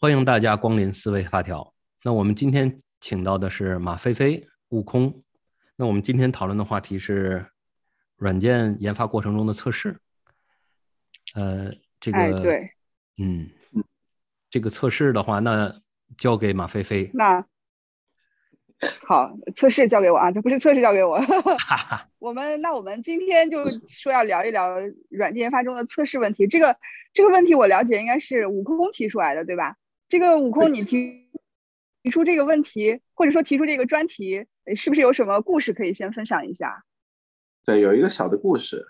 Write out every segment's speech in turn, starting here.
欢迎大家光临思维发条。那我们今天请到的是马飞飞、悟空。那我们今天讨论的话题是软件研发过程中的测试。呃，这个对，嗯，这个测试的话，那交给马飞飞。那好，测试交给我啊，这不是测试交给我。我们那我们今天就说要聊一聊软件研发中的测试问题。这个这个问题我了解应该是悟空提出来的，对吧？这个悟空，你提提出这个问题，或者说提出这个专题，是不是有什么故事可以先分享一下？对，有一个小的故事，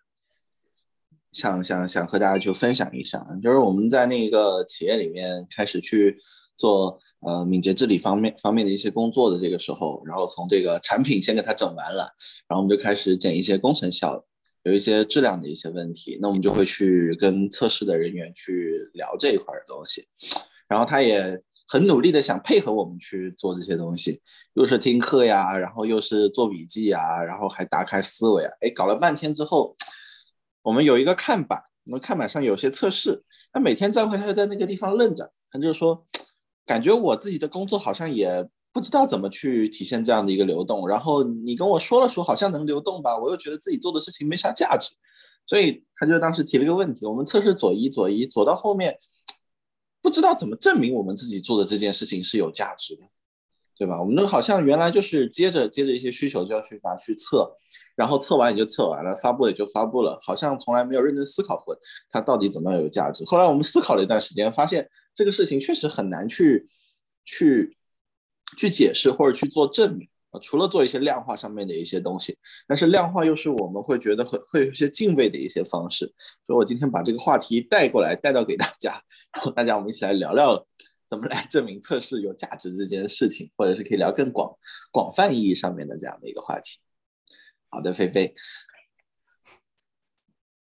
想想想和大家去分享一下，就是我们在那个企业里面开始去做呃敏捷治理方面方面的一些工作的这个时候，然后从这个产品先给它整完了，然后我们就开始捡一些工程效，有一些质量的一些问题，那我们就会去跟测试的人员去聊这一块的东西。然后他也很努力的想配合我们去做这些东西，又是听课呀，然后又是做笔记呀，然后还打开思维啊，哎，搞了半天之后，我们有一个看板，我们看板上有些测试，他每天站会他就在那个地方愣着，他就说，感觉我自己的工作好像也不知道怎么去体现这样的一个流动，然后你跟我说了说好像能流动吧，我又觉得自己做的事情没啥价值，所以他就当时提了个问题，我们测试左移左移左到后面。不知道怎么证明我们自己做的这件事情是有价值的，对吧？我们那好像原来就是接着接着一些需求就要去拿去测，然后测完也就测完了，发布也就发布了，好像从来没有认真思考过它到底怎么样有价值。后来我们思考了一段时间，发现这个事情确实很难去去去解释或者去做证明。除了做一些量化上面的一些东西，但是量化又是我们会觉得会会有一些敬畏的一些方式，所以我今天把这个话题带过来，带到给大家，然后大家我们一起来聊聊怎么来证明测试有价值这件事情，或者是可以聊更广广泛意义上面的这样的一个话题。好的，菲菲，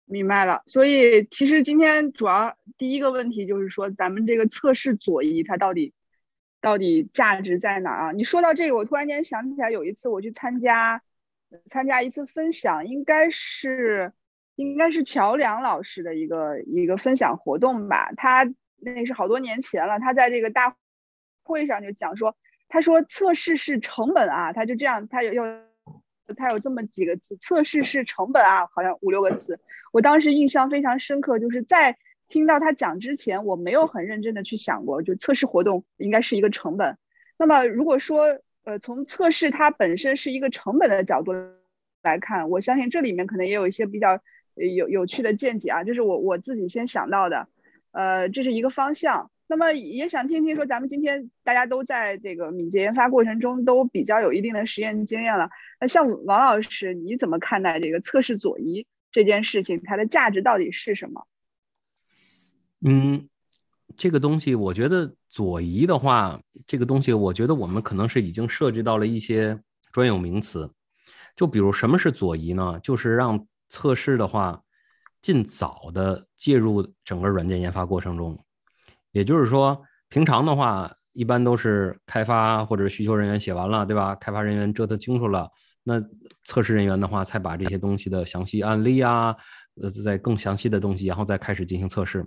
明白了。所以其实今天主要第一个问题就是说，咱们这个测试左移它到底？到底价值在哪啊？你说到这个，我突然间想起来，有一次我去参加参加一次分享，应该是应该是乔梁老师的一个一个分享活动吧。他那是好多年前了，他在这个大会上就讲说，他说测试是成本啊，他就这样，他有要他有这么几个词，测试是成本啊，好像五六个词。我当时印象非常深刻，就是在。听到他讲之前，我没有很认真的去想过，就测试活动应该是一个成本。那么如果说，呃，从测试它本身是一个成本的角度来看，我相信这里面可能也有一些比较有有趣的见解啊，这是我我自己先想到的，呃，这是一个方向。那么也想听听说，咱们今天大家都在这个敏捷研发过程中都比较有一定的实验经验了，那像王老师，你怎么看待这个测试左移这件事情？它的价值到底是什么？嗯，这个东西我觉得左移的话，这个东西我觉得我们可能是已经涉及到了一些专有名词。就比如什么是左移呢？就是让测试的话尽早的介入整个软件研发过程中。也就是说，平常的话一般都是开发或者需求人员写完了，对吧？开发人员折腾清楚了，那测试人员的话才把这些东西的详细案例啊，呃，在更详细的东西，然后再开始进行测试。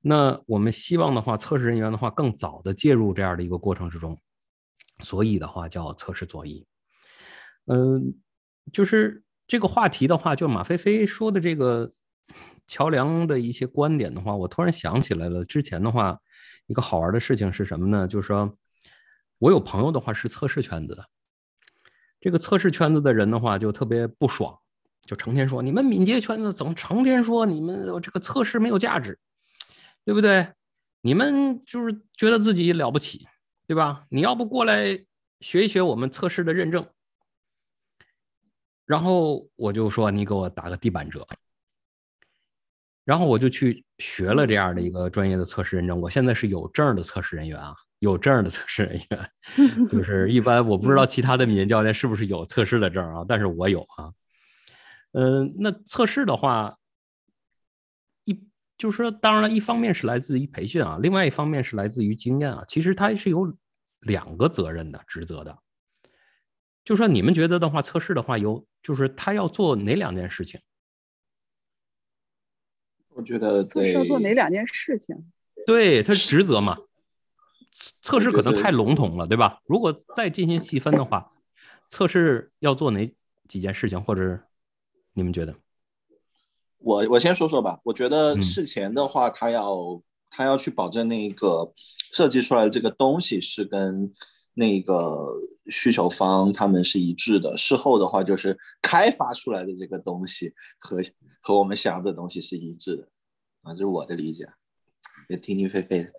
那我们希望的话，测试人员的话更早的介入这样的一个过程之中，所以的话叫测试左移。嗯，就是这个话题的话，就马飞飞说的这个桥梁的一些观点的话，我突然想起来了，之前的话一个好玩的事情是什么呢？就是说我有朋友的话是测试圈子的，这个测试圈子的人的话就特别不爽，就成天说你们敏捷圈子怎么成天说你们这个测试没有价值。对不对？你们就是觉得自己了不起，对吧？你要不过来学一学我们测试的认证，然后我就说你给我打个地板折，然后我就去学了这样的一个专业的测试认证。我现在是有证的测试人员啊，有证的测试人员，就是一般我不知道其他的敏捷教练是不是有测试的证啊，但是我有啊。嗯，那测试的话。就是说，当然了，一方面是来自于培训啊，另外一方面是来自于经验啊。其实它是有两个责任的职责的。就说你们觉得的话，测试的话有，就是他要做哪两件事情？我觉得测试要做哪两件事情？对他职责嘛，测试可能太笼统了，对吧？如果再进行细分的话，测试要做哪几件事情，或者你们觉得？我我先说说吧。我觉得事前的话，他要他要去保证那个设计出来的这个东西是跟那个需求方他们是一致的。事后的话，就是开发出来的这个东西和和我们想要的东西是一致的啊，这是我的理解。也听听菲菲的。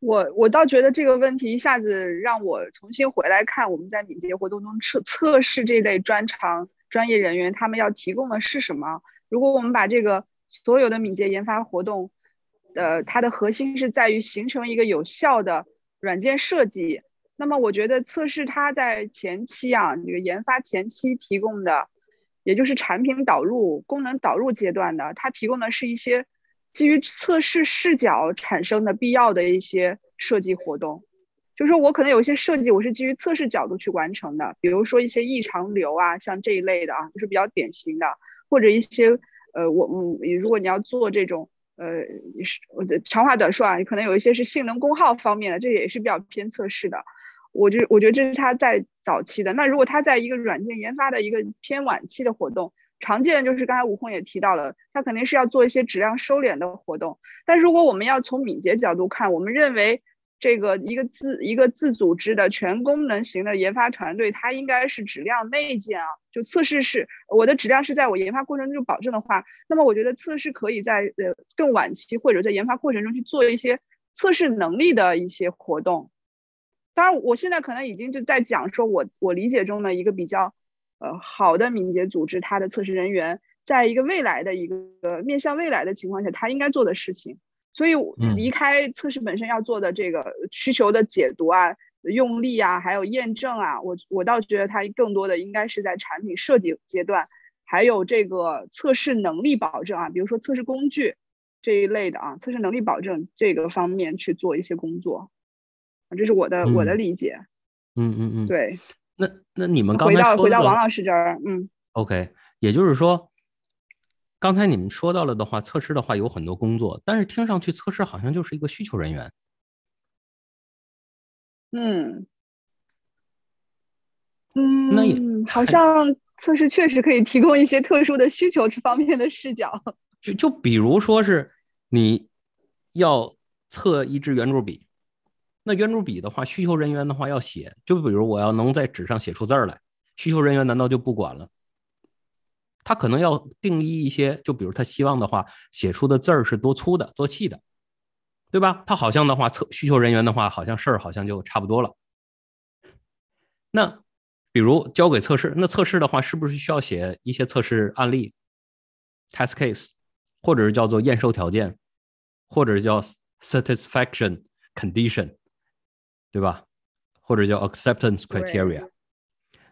我我倒觉得这个问题一下子让我重新回来看我们在敏捷活动中测测试这类专长专业人员他们要提供的是什么。如果我们把这个所有的敏捷研发活动，呃，它的核心是在于形成一个有效的软件设计，那么我觉得测试它在前期啊，这个研发前期提供的，也就是产品导入、功能导入阶段的，它提供的是一些。基于测试视角产生的必要的一些设计活动，就是说我可能有一些设计我是基于测试角度去完成的，比如说一些异常流啊，像这一类的啊，就是比较典型的，或者一些呃，我嗯，如果你要做这种呃，是长话短说啊，可能有一些是性能功耗方面的，这也是比较偏测试的。我觉我觉得这是它在早期的。那如果它在一个软件研发的一个偏晚期的活动。常见的就是刚才悟空也提到了，它肯定是要做一些质量收敛的活动。但如果我们要从敏捷角度看，我们认为这个一个自一个自组织的全功能型的研发团队，它应该是质量内建啊，就测试是我的质量是在我研发过程中保证的话，那么我觉得测试可以在呃更晚期或者在研发过程中去做一些测试能力的一些活动。当然，我现在可能已经就在讲说我我理解中的一个比较。呃，好的敏捷组织，它的测试人员在一个未来的一个面向未来的情况下，他应该做的事情。所以离开测试本身要做的这个需求的解读啊、用力啊，还有验证啊，我我倒觉得它更多的应该是在产品设计阶段，还有这个测试能力保证啊，比如说测试工具这一类的啊，测试能力保证这个方面去做一些工作啊，这是我的我的理解。嗯嗯嗯，对。那那你们刚才回到回到王老师这儿，嗯，OK，也就是说，刚才你们说到了的话，测试的话有很多工作，但是听上去测试好像就是一个需求人员。嗯嗯，那也好像测试确实可以提供一些特殊的需求这方面的视角。就就比如说是你要测一支圆珠笔。那圆珠笔的话，需求人员的话要写，就比如我要能在纸上写出字儿来，需求人员难道就不管了？他可能要定义一些，就比如他希望的话，写出的字儿是多粗的、多细的，对吧？他好像的话，测需求人员的话，好像事儿好像就差不多了。那比如交给测试，那测试的话，是不是需要写一些测试案例 （test case），或者是叫做验收条件，或者叫 satisfaction condition？对吧？或者叫 acceptance criteria。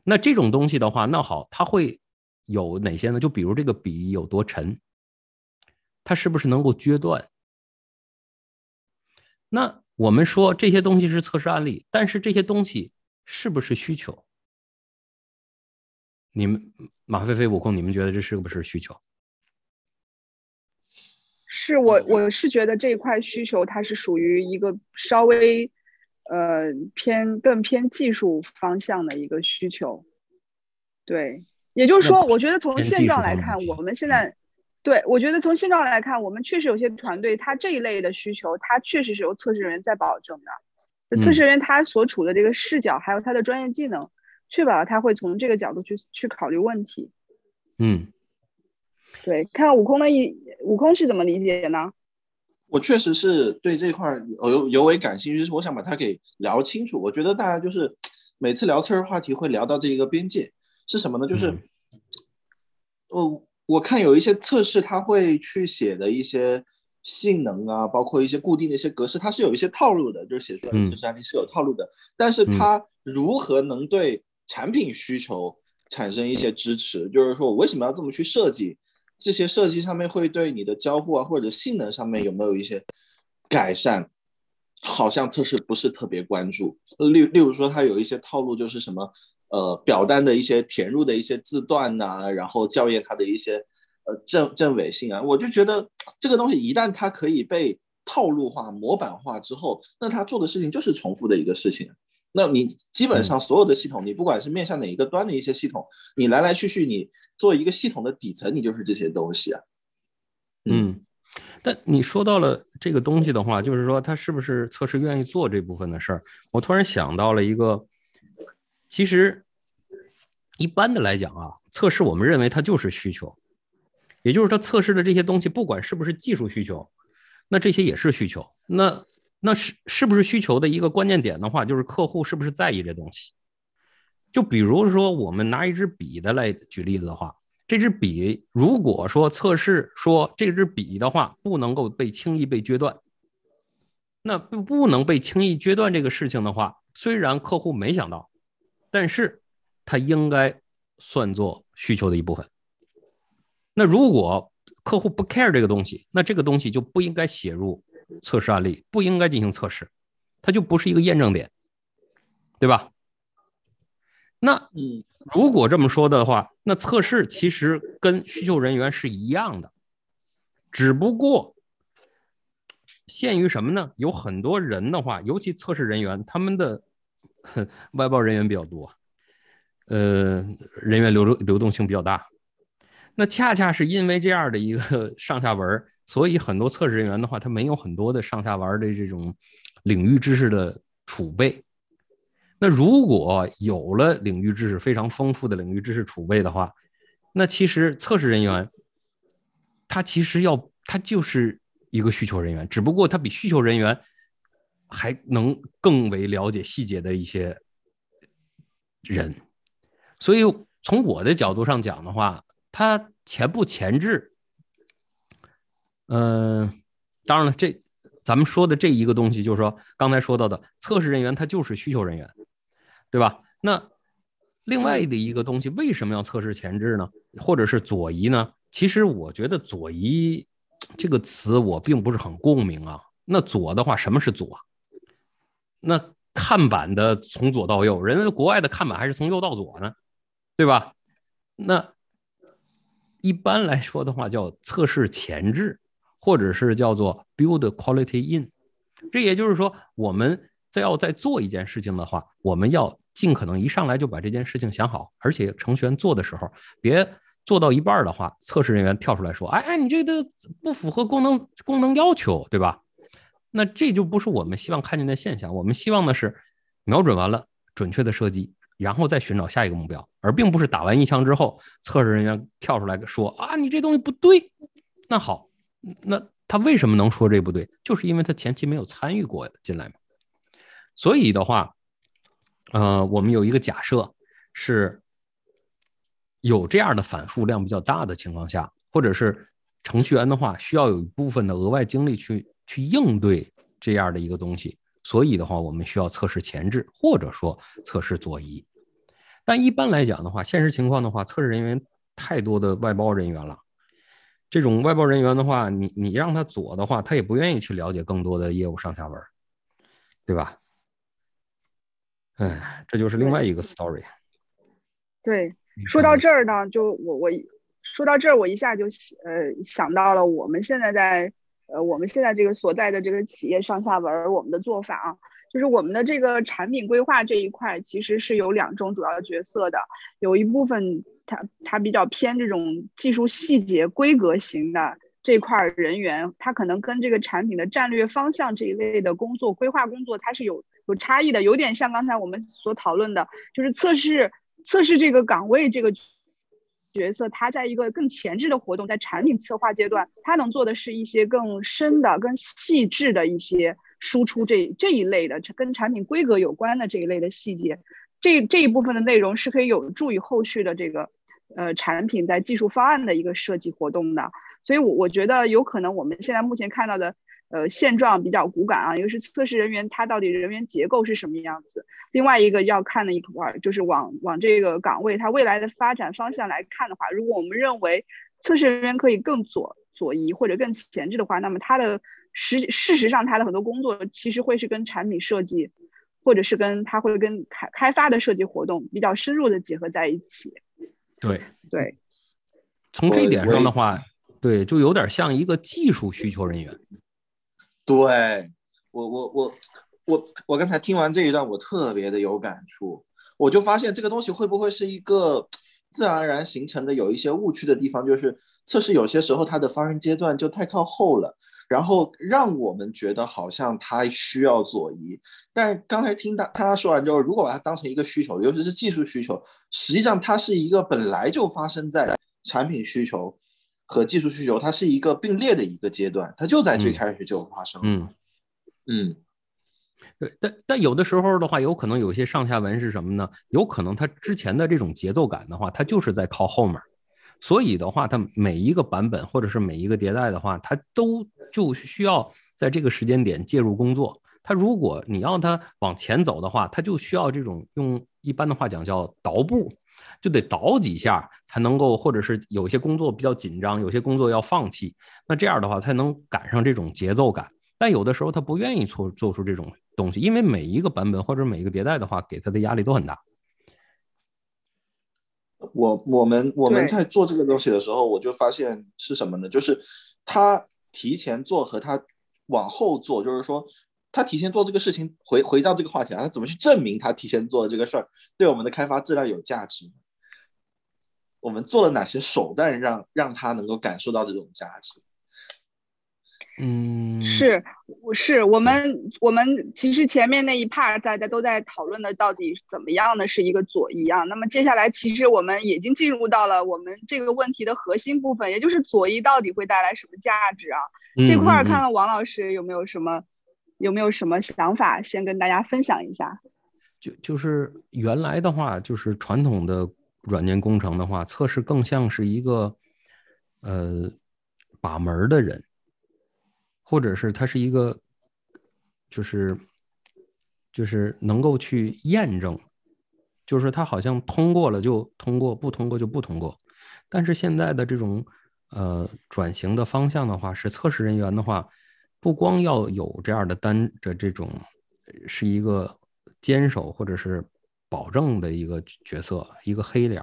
那这种东西的话，那好，它会有哪些呢？就比如这个笔有多沉，它是不是能够撅断？那我们说这些东西是测试案例，但是这些东西是不是需求？你们马飞飞、悟空，你们觉得这是不是需求？是我，我是觉得这一块需求它是属于一个稍微。呃，偏更偏技术方向的一个需求，对，也就是说，我觉得从现状来看，我们现在，对我觉得从现状来看，我们确实有些团队，他这一类的需求，他确实是由测试人员在保证的，测试人员他所处的这个视角，还有他的专业技能，确保他会从这个角度去去考虑问题。嗯，对，看看悟空的一悟空是怎么理解呢？我确实是对这块尤尤为感兴趣，就是我想把它给聊清楚。我觉得大家就是每次聊测试话题会聊到这一个边界是什么呢？就是我我看有一些测试，它会去写的一些性能啊，包括一些固定的一些格式，它是有一些套路的，就是写出来的测试案例是有套路的。但是它如何能对产品需求产生一些支持？就是说我为什么要这么去设计？这些设计上面会对你的交互啊或者性能上面有没有一些改善？好像测试不是特别关注。例例如说，它有一些套路，就是什么呃表单的一些填入的一些字段呐，然后校验它的一些呃正正伪性啊。我就觉得这个东西一旦它可以被套路化、模板化之后，那他做的事情就是重复的一个事情。那你基本上所有的系统，你不管是面向哪一个端的一些系统，你来来去去，你做一个系统的底层，你就是这些东西啊。嗯，但你说到了这个东西的话，就是说他是不是测试愿意做这部分的事儿？我突然想到了一个，其实一般的来讲啊，测试我们认为它就是需求，也就是它测试的这些东西，不管是不是技术需求，那这些也是需求。那那是是不是需求的一个关键点的话，就是客户是不是在意这东西？就比如说，我们拿一支笔的来举例子的话，这支笔如果说测试说这支笔的话不能够被轻易被决断，那不不能被轻易决断这个事情的话，虽然客户没想到，但是它应该算作需求的一部分。那如果客户不 care 这个东西，那这个东西就不应该写入。测试案例不应该进行测试，它就不是一个验证点，对吧？那嗯，如果这么说的话，那测试其实跟需求人员是一样的，只不过限于什么呢？有很多人的话，尤其测试人员，他们的 外包人员比较多，呃，人员流流流动性比较大。那恰恰是因为这样的一个 上下文。所以很多测试人员的话，他没有很多的上下文的这种领域知识的储备。那如果有了领域知识非常丰富的领域知识储备的话，那其实测试人员他其实要他就是一个需求人员，只不过他比需求人员还能更为了解细节的一些人。所以从我的角度上讲的话，它前不前置。嗯，当然了，这咱们说的这一个东西，就是说刚才说到的测试人员，他就是需求人员，对吧？那另外的一个东西，为什么要测试前置呢？或者是左移呢？其实我觉得“左移”这个词我并不是很共鸣啊。那左的话，什么是左？那看板的从左到右，人家国外的看板还是从右到左呢，对吧？那一般来说的话，叫测试前置。或者是叫做 build quality in，这也就是说，我们在要在做一件事情的话，我们要尽可能一上来就把这件事情想好，而且程序员做的时候，别做到一半的话，测试人员跳出来说，哎哎，你这个不符合功能功能要求，对吧？那这就不是我们希望看见的现象。我们希望的是瞄准完了，准确的射击，然后再寻找下一个目标，而并不是打完一枪之后，测试人员跳出来说，啊，你这东西不对。那好。那他为什么能说这不对？就是因为他前期没有参与过进来嘛。所以的话，呃，我们有一个假设是，有这样的反复量比较大的情况下，或者是程序员的话需要有一部分的额外精力去去应对这样的一个东西。所以的话，我们需要测试前置，或者说测试左移。但一般来讲的话，现实情况的话，测试人员太多的外包人员了。这种外包人员的话，你你让他左的话，他也不愿意去了解更多的业务上下文，对吧？哎，这就是另外一个 story。对，说到这儿呢，就我我说到这儿，我一下就呃想到了我们现在在呃我们现在这个所在的这个企业上下文，我们的做法啊，就是我们的这个产品规划这一块，其实是有两种主要角色的，有一部分。他他比较偏这种技术细节规格型的这块人员，他可能跟这个产品的战略方向这一类的工作规划工作，它是有有差异的，有点像刚才我们所讨论的，就是测试测试这个岗位这个角色，他在一个更前置的活动，在产品策划阶段，他能做的是一些更深的、更细致的一些输出这这一类的跟产品规格有关的这一类的细节，这这一部分的内容是可以有助于后续的这个。呃，产品在技术方案的一个设计活动的，所以，我我觉得有可能我们现在目前看到的，呃，现状比较骨感啊。一个是测试人员他到底人员结构是什么样子，另外一个要看的一块就是往往这个岗位它未来的发展方向来看的话，如果我们认为测试人员可以更左左移或者更前置的话，那么他的实事实上他的很多工作其实会是跟产品设计，或者是跟他会跟开开发的设计活动比较深入的结合在一起。对对，从这一点上的话，对，就有点像一个技术需求人员。对我我我我我刚才听完这一段，我特别的有感触，我就发现这个东西会不会是一个自然而然形成的有一些误区的地方，就是测试有些时候它的发生阶段就太靠后了。然后让我们觉得好像它需要左移，但是刚才听他他说完之后，如果把它当成一个需求，尤其是技术需求，实际上它是一个本来就发生在产品需求和技术需求，它是一个并列的一个阶段，它就在最开始就发生。嗯嗯，对，但但有的时候的话，有可能有些上下文是什么呢？有可能它之前的这种节奏感的话，它就是在靠后面。所以的话，它每一个版本或者是每一个迭代的话，它都就需要在这个时间点介入工作。它如果你要它往前走的话，它就需要这种用一般的话讲叫倒步，就得倒几下才能够，或者是有些工作比较紧张，有些工作要放弃，那这样的话才能赶上这种节奏感。但有的时候他不愿意做做出这种东西，因为每一个版本或者每一个迭代的话，给他的压力都很大。我我们我们在做这个东西的时候，我就发现是什么呢？就是他提前做和他往后做，就是说他提前做这个事情，回回到这个话题啊，他怎么去证明他提前做的这个事儿对我们的开发质量有价值？我们做了哪些手段让让他能够感受到这种价值？嗯，是，是我们我们其实前面那一 part 大家都在讨论的到底怎么样的是一个左移啊。那么接下来其实我们已经进入到了我们这个问题的核心部分，也就是左移到底会带来什么价值啊？这块儿看看王老师有没有什么有没有什么想法，先跟大家分享一下。就就是原来的话，就是传统的软件工程的话，测试更像是一个呃把门的人。或者是他是一个，就是就是能够去验证，就是他好像通过了就通过，不通过就不通过。但是现在的这种呃转型的方向的话，是测试人员的话，不光要有这样的单的这种是一个坚守或者是保证的一个角色，一个黑脸，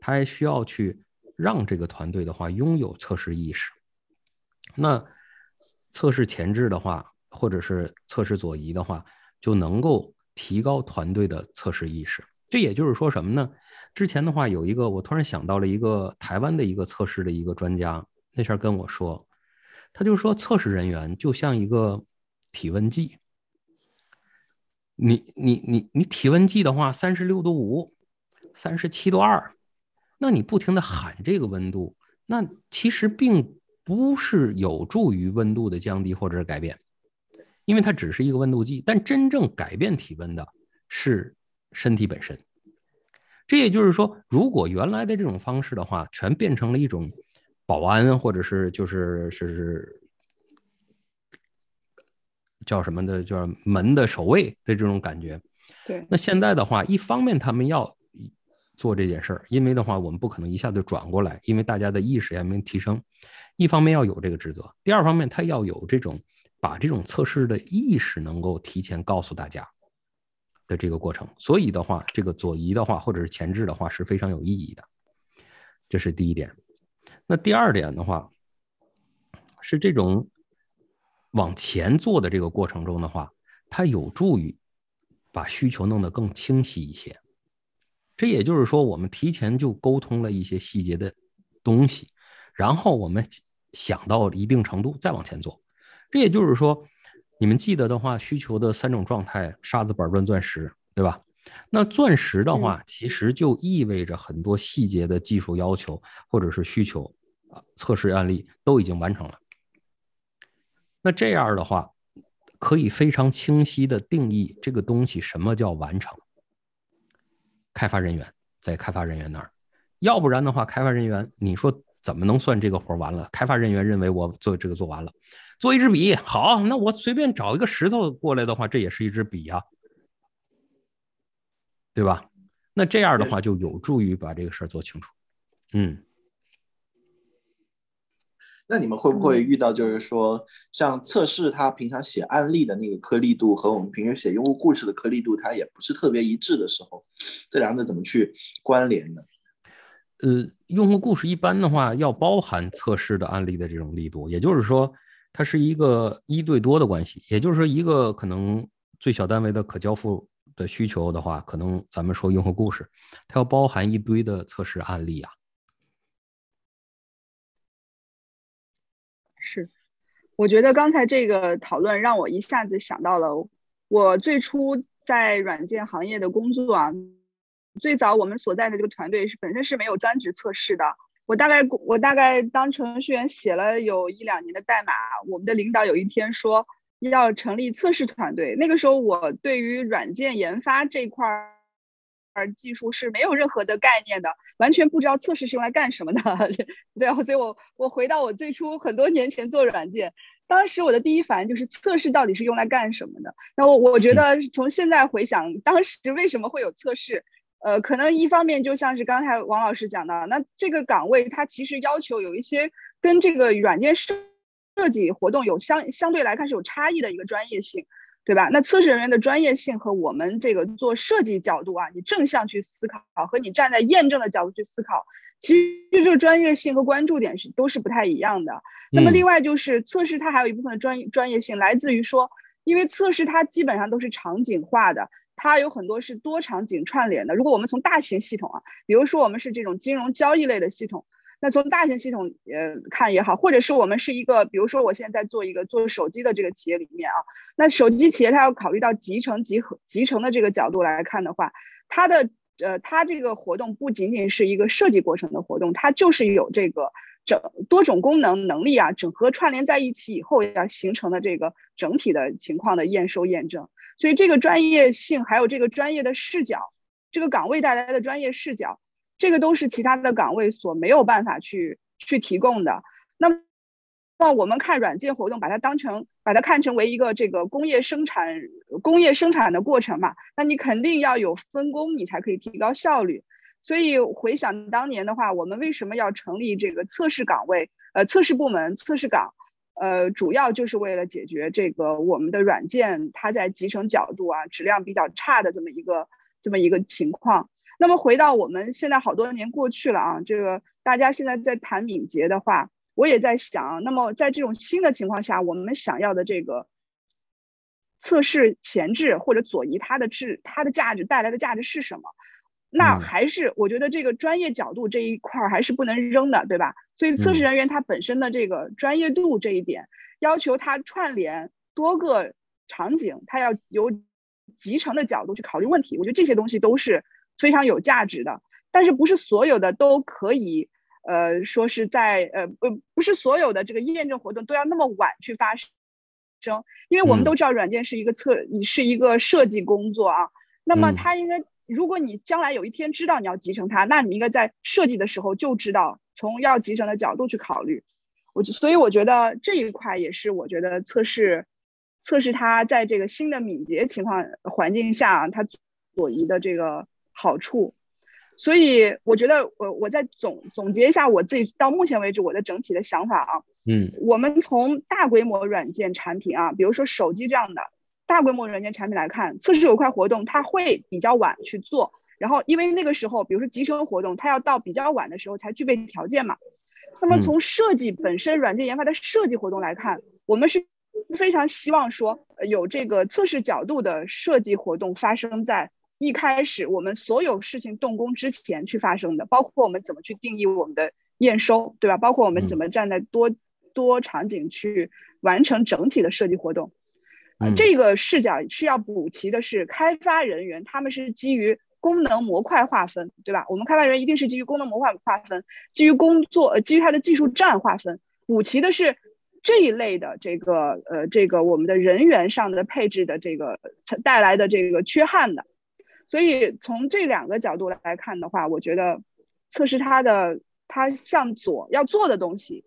他还需要去让这个团队的话拥有测试意识。那。测试前置的话，或者是测试左移的话，就能够提高团队的测试意识。这也就是说什么呢？之前的话有一个，我突然想到了一个台湾的一个测试的一个专家，那天跟我说，他就说测试人员就像一个体温计。你你你你体温计的话，三十六度五，三十七度二，那你不停的喊这个温度，那其实并。不是有助于温度的降低或者是改变，因为它只是一个温度计。但真正改变体温的是身体本身。这也就是说，如果原来的这种方式的话，全变成了一种保安或者是就是是叫什么的，就是门的守卫的这种感觉。对。那现在的话，一方面他们要做这件事儿，因为的话，我们不可能一下子转过来，因为大家的意识也没提升。一方面要有这个职责，第二方面他要有这种把这种测试的意识能够提前告诉大家的这个过程。所以的话，这个左移的话或者是前置的话是非常有意义的。这是第一点。那第二点的话，是这种往前做的这个过程中的话，它有助于把需求弄得更清晰一些。这也就是说，我们提前就沟通了一些细节的东西，然后我们。想到一定程度再往前做，这也就是说，你们记得的话，需求的三种状态：沙子、板砖、钻石，对吧？那钻石的话，其实就意味着很多细节的技术要求或者是需求啊，测试案例都已经完成了。那这样的话，可以非常清晰的定义这个东西什么叫完成。开发人员在开发人员那儿，要不然的话，开发人员你说。怎么能算这个活完了？开发人员认为我做这个做完了，做一支笔好，那我随便找一个石头过来的话，这也是一支笔呀，对吧？那这样的话就有助于把这个事儿做清楚。嗯，那你们会不会遇到，就是说，像测试他平常写案例的那个颗粒度和我们平时写用户故事的颗粒度，它也不是特别一致的时候，这两者怎么去关联呢？呃，用户故事一般的话要包含测试的案例的这种力度，也就是说，它是一个一对多的关系，也就是说，一个可能最小单位的可交付的需求的话，可能咱们说用户故事，它要包含一堆的测试案例啊。是，我觉得刚才这个讨论让我一下子想到了我最初在软件行业的工作啊。最早我们所在的这个团队是本身是没有专职测试的。我大概我大概当程序员写了有一两年的代码，我们的领导有一天说要成立测试团队。那个时候我对于软件研发这块儿技术是没有任何的概念的，完全不知道测试是用来干什么的。对，所以我我回到我最初很多年前做软件，当时我的第一反应就是测试到底是用来干什么的？那我我觉得从现在回想，当时为什么会有测试？呃，可能一方面就像是刚才王老师讲的，那这个岗位它其实要求有一些跟这个软件设设计活动有相相对来看是有差异的一个专业性，对吧？那测试人员的专业性和我们这个做设计角度啊，你正向去思考和你站在验证的角度去思考，其实这个专业性和关注点是都是不太一样的。那么另外就是测试它还有一部分的专专业性来自于说，因为测试它基本上都是场景化的。它有很多是多场景串联的。如果我们从大型系统啊，比如说我们是这种金融交易类的系统，那从大型系统呃看也好，或者是我们是一个，比如说我现在在做一个做手机的这个企业里面啊，那手机企业它要考虑到集成集合集成的这个角度来看的话，它的呃它这个活动不仅仅是一个设计过程的活动，它就是有这个整多种功能能力啊，整合串联在一起以后要形成的这个整体的情况的验收验证。所以这个专业性，还有这个专业的视角，这个岗位带来的专业视角，这个都是其他的岗位所没有办法去去提供的。那么，那我们看软件活动，把它当成把它看成为一个这个工业生产工业生产的过程嘛？那你肯定要有分工，你才可以提高效率。所以回想当年的话，我们为什么要成立这个测试岗位？呃，测试部门、测试岗。呃，主要就是为了解决这个我们的软件它在集成角度啊，质量比较差的这么一个这么一个情况。那么回到我们现在好多年过去了啊，这个大家现在在谈敏捷的话，我也在想，那么在这种新的情况下，我们想要的这个测试前置或者左移它的质，它的价值带来的价值是什么？那还是我觉得这个专业角度这一块儿还是不能扔的，对吧？所以测试人员他本身的这个专业度这一点，要求他串联多个场景，他要由集成的角度去考虑问题。我觉得这些东西都是非常有价值的。但是不是所有的都可以，呃，说是在呃不，不是所有的这个验证活动都要那么晚去发生，因为我们都知道软件是一个测，是一个设计工作啊，那么它应该。如果你将来有一天知道你要集成它，那你应该在设计的时候就知道从要集成的角度去考虑。我所以我觉得这一块也是我觉得测试测试它在这个新的敏捷情况环境下它左移的这个好处。所以我觉得我我再总总结一下我自己到目前为止我的整体的想法啊，嗯，我们从大规模软件产品啊，比如说手机这样的。大规模软件产品来看，测试有块活动，它会比较晚去做。然后，因为那个时候，比如说集成活动，它要到比较晚的时候才具备条件嘛。那么从设计本身，软件研发的设计活动来看，我们是非常希望说有这个测试角度的设计活动发生在一开始我们所有事情动工之前去发生的，包括我们怎么去定义我们的验收，对吧？包括我们怎么站在多多场景去完成整体的设计活动。这个视角需要补齐的是开发人员，他们是基于功能模块划分，对吧？我们开发人员一定是基于功能模块划分，基于工作，呃基于它的技术站划分。补齐的是这一类的这个呃这个我们的人员上的配置的这个带来的这个缺憾的。所以从这两个角度来看的话，我觉得测试它的它向左要做的东西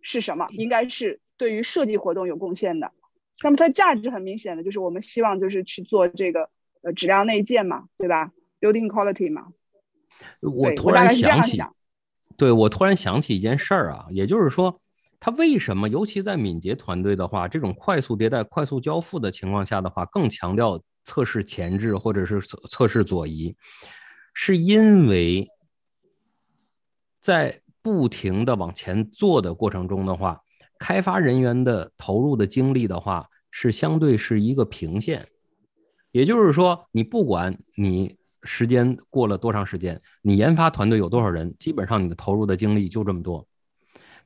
是什么？应该是对于设计活动有贡献的。那么它价值很明显的就是我们希望就是去做这个呃质量内建嘛，对吧？Building quality 嘛。我突然想起，对我突然想起一件事儿啊，也就是说，它为什么尤其在敏捷团队的话，这种快速迭代、快速交付的情况下的话，更强调测试前置或者是测测试左移，是因为在不停的往前做的过程中的话。开发人员的投入的精力的话，是相对是一个平线，也就是说，你不管你时间过了多长时间，你研发团队有多少人，基本上你的投入的精力就这么多。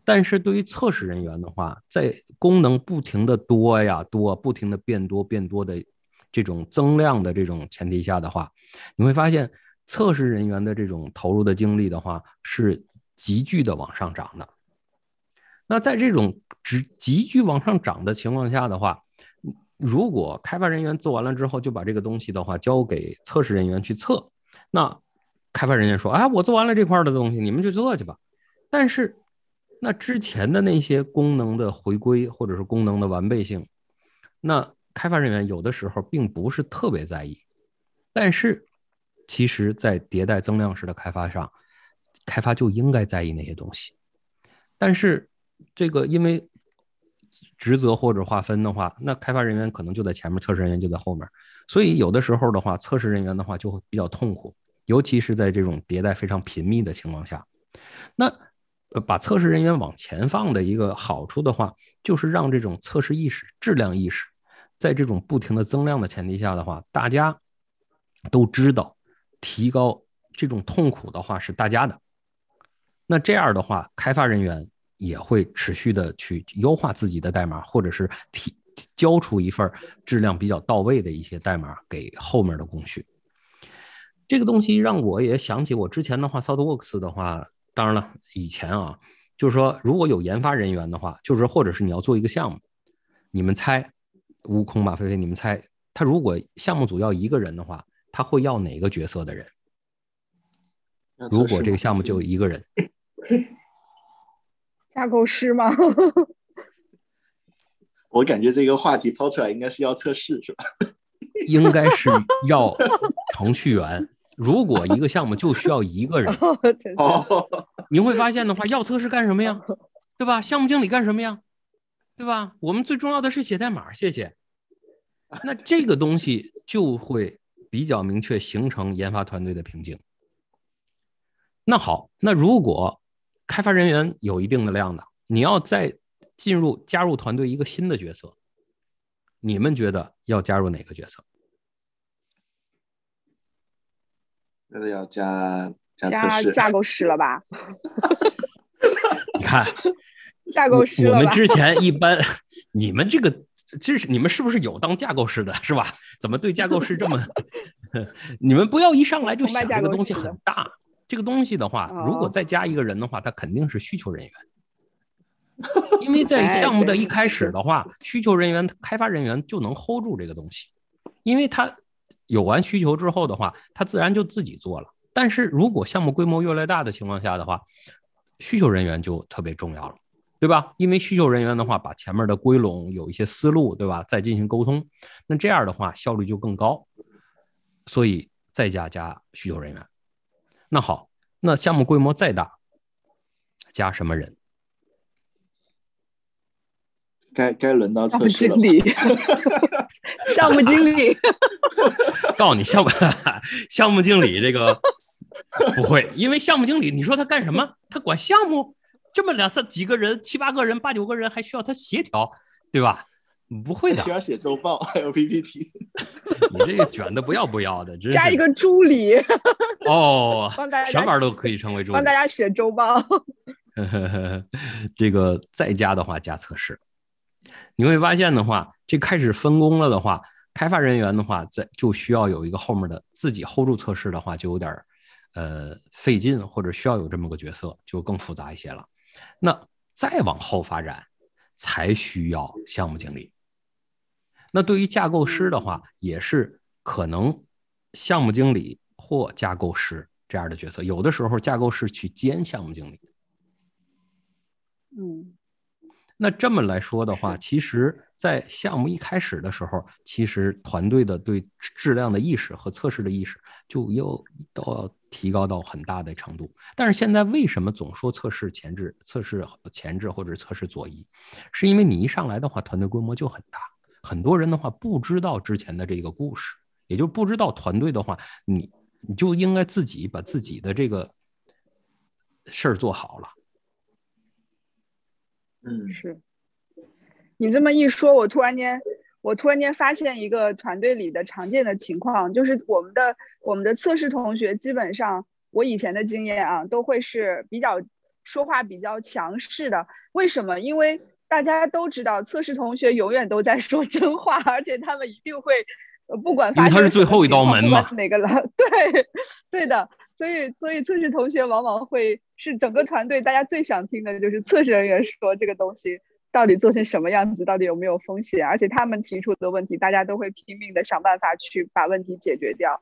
但是对于测试人员的话，在功能不停的多呀多，不停的变多变多的这种增量的这种前提下的话，你会发现测试人员的这种投入的精力的话是急剧的往上涨的。那在这种直急剧往上涨的情况下的话，如果开发人员做完了之后就把这个东西的话交给测试人员去测，那开发人员说：“哎，我做完了这块的东西，你们去做去吧。”但是那之前的那些功能的回归或者是功能的完备性，那开发人员有的时候并不是特别在意。但是其实，在迭代增量式的开发上，开发就应该在意那些东西。但是这个因为职责或者划分的话，那开发人员可能就在前面，测试人员就在后面，所以有的时候的话，测试人员的话就会比较痛苦，尤其是在这种迭代非常频密的情况下。那，把测试人员往前放的一个好处的话，就是让这种测试意识、质量意识，在这种不停的增量的前提下的话，大家都知道，提高这种痛苦的话是大家的。那这样的话，开发人员。也会持续的去优化自己的代码，或者是提交出一份质量比较到位的一些代码给后面的工序。这个东西让我也想起我之前的话，ThoughtWorks 的话，当然了，以前啊，就是说如果有研发人员的话，就是或者是你要做一个项目，你们猜，悟空马飞飞，你们猜，他如果项目组要一个人的话，他会要哪个角色的人？如果这个项目就一个人。架构师吗？我感觉这个话题抛出来应该是要测试，是吧？应该是要程序员。如果一个项目就需要一个人，哦，你会发现的话，要测试干什么呀？对吧？项目经理干什么呀？对吧？我们最重要的是写代码，谢谢。那这个东西就会比较明确形成研发团队的瓶颈。那好，那如果。开发人员有一定的量的，你要再进入加入团队一个新的角色，你们觉得要加入哪个角色？觉得要加加架构师了吧？你看，架构师我们之前一般，你们这个这是你们是不是有当架构师的，是吧？怎么对架构师这么？你们不要一上来就想这个东西很大。这个东西的话，如果再加一个人的话，他肯定是需求人员，因为在 项目的一开始的话，需求人员、开发人员就能 hold 住这个东西，因为他有完需求之后的话，他自然就自己做了。但是如果项目规模越来越大的情况下的话，需求人员就特别重要了，对吧？因为需求人员的话，把前面的归拢有一些思路，对吧？再进行沟通，那这样的话效率就更高，所以再加加需求人员。那好，那项目规模再大，加什么人？该该轮到测试了。项目经理，项目经理。告诉你，项目项目经理这个不会，因为项目经理，你说他干什么？他管项目，这么两三几个人、七八个人、八九个人，还需要他协调，对吧？不会的，需要写周报，还有 PPT。你这个卷的不要不要的，加一个助理哦，帮大家全班都可以成为助理，帮大家写周报。这个在家的话加测试，你会发现的话，这开始分工了的话，开发人员的话在就需要有一个后面的自己 hold 住测试的话，就有点呃费劲，或者需要有这么个角色，就更复杂一些了。那再往后发展，才需要项目经理。那对于架构师的话，也是可能项目经理或架构师这样的角色，有的时候架构师去兼项目经理。嗯，那这么来说的话，其实，在项目一开始的时候，其实团队的对质量的意识和测试的意识就又都要提高到很大的程度。但是现在为什么总说测试前置、测试前置或者测试左移？是因为你一上来的话，团队规模就很大。很多人的话不知道之前的这个故事，也就不知道团队的话，你你就应该自己把自己的这个事儿做好了。嗯，是你这么一说，我突然间，我突然间发现一个团队里的常见的情况，就是我们的我们的测试同学基本上，我以前的经验啊，都会是比较说话比较强势的。为什么？因为大家都知道，测试同学永远都在说真话，而且他们一定会，呃，不管因为他是最后一道门嘛，哪个了？对，对的。所以，所以测试同学往往会是整个团队大家最想听的就是测试人员说这个东西到底做成什么样子，到底有没有风险，而且他们提出的问题，大家都会拼命的想办法去把问题解决掉。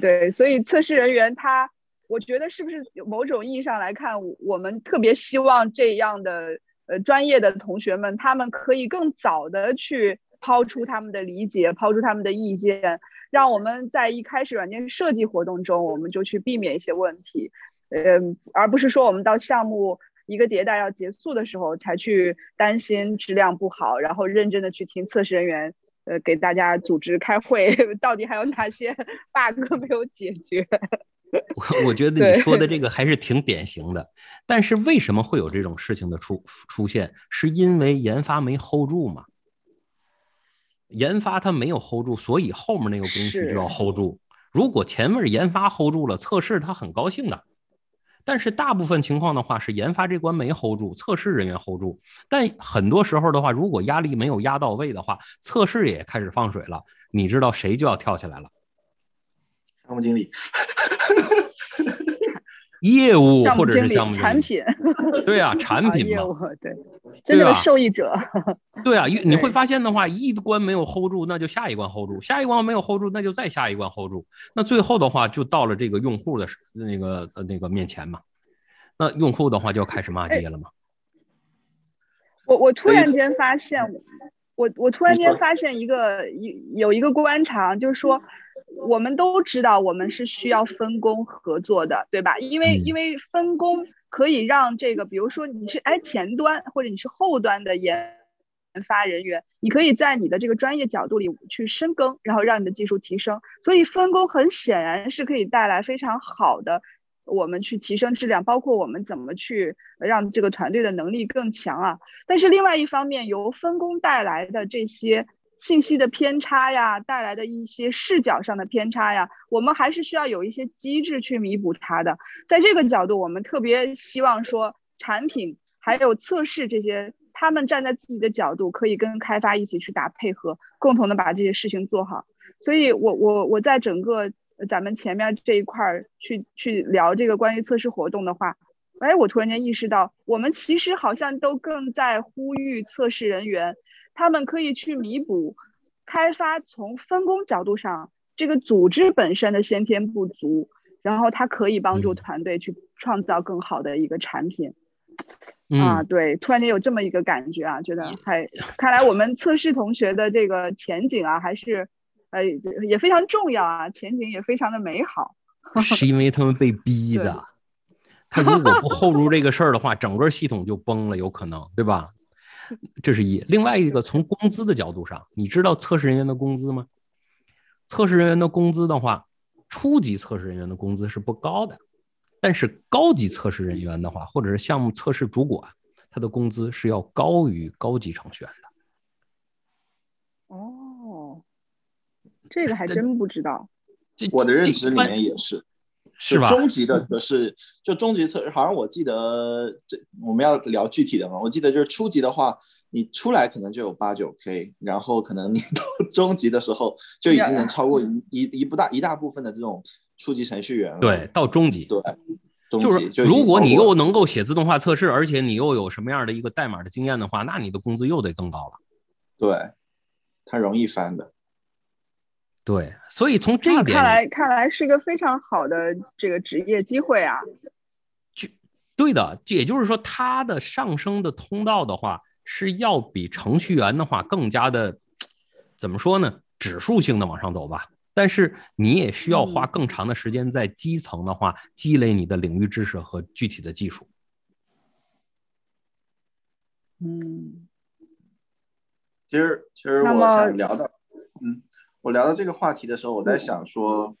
对，所以测试人员他，我觉得是不是某种意义上来看，我们特别希望这样的呃专业的同学们，他们可以更早的去抛出他们的理解，抛出他们的意见。让我们在一开始软件设计活动中，我们就去避免一些问题，呃，而不是说我们到项目一个迭代要结束的时候才去担心质量不好，然后认真的去听测试人员，呃，给大家组织开会，到底还有哪些 bug 没有解决？我我觉得你说的这个还是挺典型的，但是为什么会有这种事情的出出现？是因为研发没 hold 住嘛？研发它没有 hold 住，所以后面那个工序就要 hold 住。如果前面研发 hold 住了，测试他很高兴的。但是大部分情况的话是研发这关没 hold 住，测试人员 hold 住。但很多时候的话，如果压力没有压到位的话，测试也开始放水了。你知道谁就要跳起来了？项目经理。业务或者是项目产品，对啊，产品嘛，对，真的受益者。对啊，你会发现的话，一关没有 hold 住，那就下一关 hold 住；下一关没有 hold 住，那就再下一关 hold 住。那最后的话，就到了这个用户的那个呃那个面前嘛。那用户的话就要开始骂街了嘛。我我突然间发现，我我突然间发现一个一有一个观察，就是说。我们都知道，我们是需要分工合作的，对吧？因为因为分工可以让这个，比如说你是哎前端或者你是后端的研发人员，你可以在你的这个专业角度里去深耕，然后让你的技术提升。所以分工很显然是可以带来非常好的，我们去提升质量，包括我们怎么去让这个团队的能力更强啊。但是另外一方面，由分工带来的这些。信息的偏差呀，带来的一些视角上的偏差呀，我们还是需要有一些机制去弥补它的。在这个角度，我们特别希望说，产品还有测试这些，他们站在自己的角度，可以跟开发一起去打配合，共同的把这些事情做好。所以，我我我在整个咱们前面这一块儿去去聊这个关于测试活动的话，哎，我突然间意识到，我们其实好像都更在呼吁测试人员。他们可以去弥补开发从分工角度上这个组织本身的先天不足，然后它可以帮助团队去创造更好的一个产品。啊，对，突然间有这么一个感觉啊，觉得还看来我们测试同学的这个前景啊，还是呃也非常重要啊，前景也非常的美好。是因为他们被逼的，他如果不 hold 住这个事儿的话，整个系统就崩了，有可能，对吧？这是一，另外一个从工资的角度上，你知道测试人员的工资吗？测试人员的工资的话，初级测试人员的工资是不高的，但是高级测试人员的话，或者是项目测试主管，他的工资是要高于高级程序员的。哦，这个还真不知道。我的认知里面也是。是吧？中级的可是就中级测试，好像我记得这我们要聊具体的嘛。我记得就是初级的话，你出来可能就有八九 K，然后可能你到 中级的时候就已经能超过一一一不大一大部分的这种初级程序员了。对，到中级，对，就是如果你又能够写自动化测试，而且你又有什么样的一个代码的经验的话，那你的工资又得更高了。对，它容易翻的。对，所以从这一点看来，看来是一个非常好的这个职业机会啊。就对的，也就是说，它的上升的通道的话，是要比程序员的话更加的怎么说呢？指数性的往上走吧。但是你也需要花更长的时间在基层的话，积累你的领域知识和具体的技术。嗯，其实，其实我想聊的，嗯。我聊到这个话题的时候，我在想说，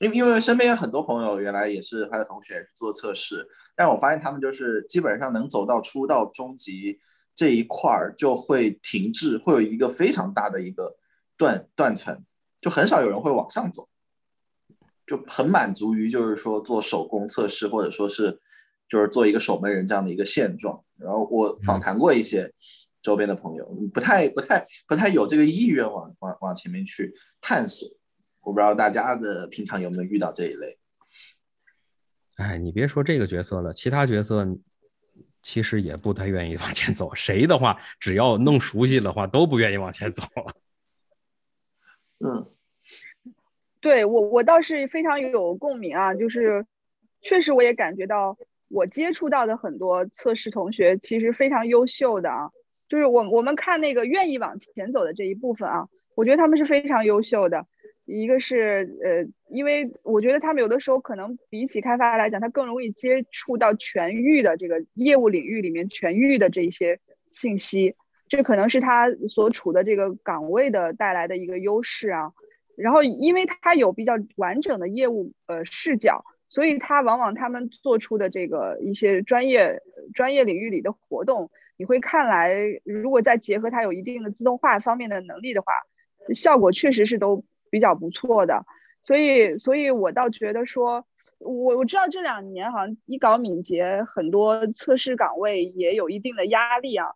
因为因为身边有很多朋友原来也是还有同学做测试，但我发现他们就是基本上能走到初到中级，这一块儿就会停滞，会有一个非常大的一个断断层，就很少有人会往上走，就很满足于就是说做手工测试，或者说是就是做一个守门人这样的一个现状。然后我访谈过一些周边的朋友，不太不太不太有这个意愿往往往前面去探索。我不知道大家的平常有没有遇到这一类。哎，你别说这个角色了，其他角色其实也不太愿意往前走。谁的话，只要弄熟悉的话，都不愿意往前走。嗯，对我我倒是非常有共鸣啊，就是确实我也感觉到，我接触到的很多测试同学其实非常优秀的啊，就是我我们看那个愿意往前走的这一部分啊，我觉得他们是非常优秀的。一个是呃，因为我觉得他们有的时候可能比起开发来讲，他更容易接触到全域的这个业务领域里面全域的这一些信息，这可能是他所处的这个岗位的带来的一个优势啊。然后，因为他有比较完整的业务呃视角，所以他往往他们做出的这个一些专业专业领域里的活动，你会看来，如果再结合它有一定的自动化方面的能力的话，效果确实是都。比较不错的，所以，所以我倒觉得说，我我知道这两年好像一搞敏捷，很多测试岗位也有一定的压力啊。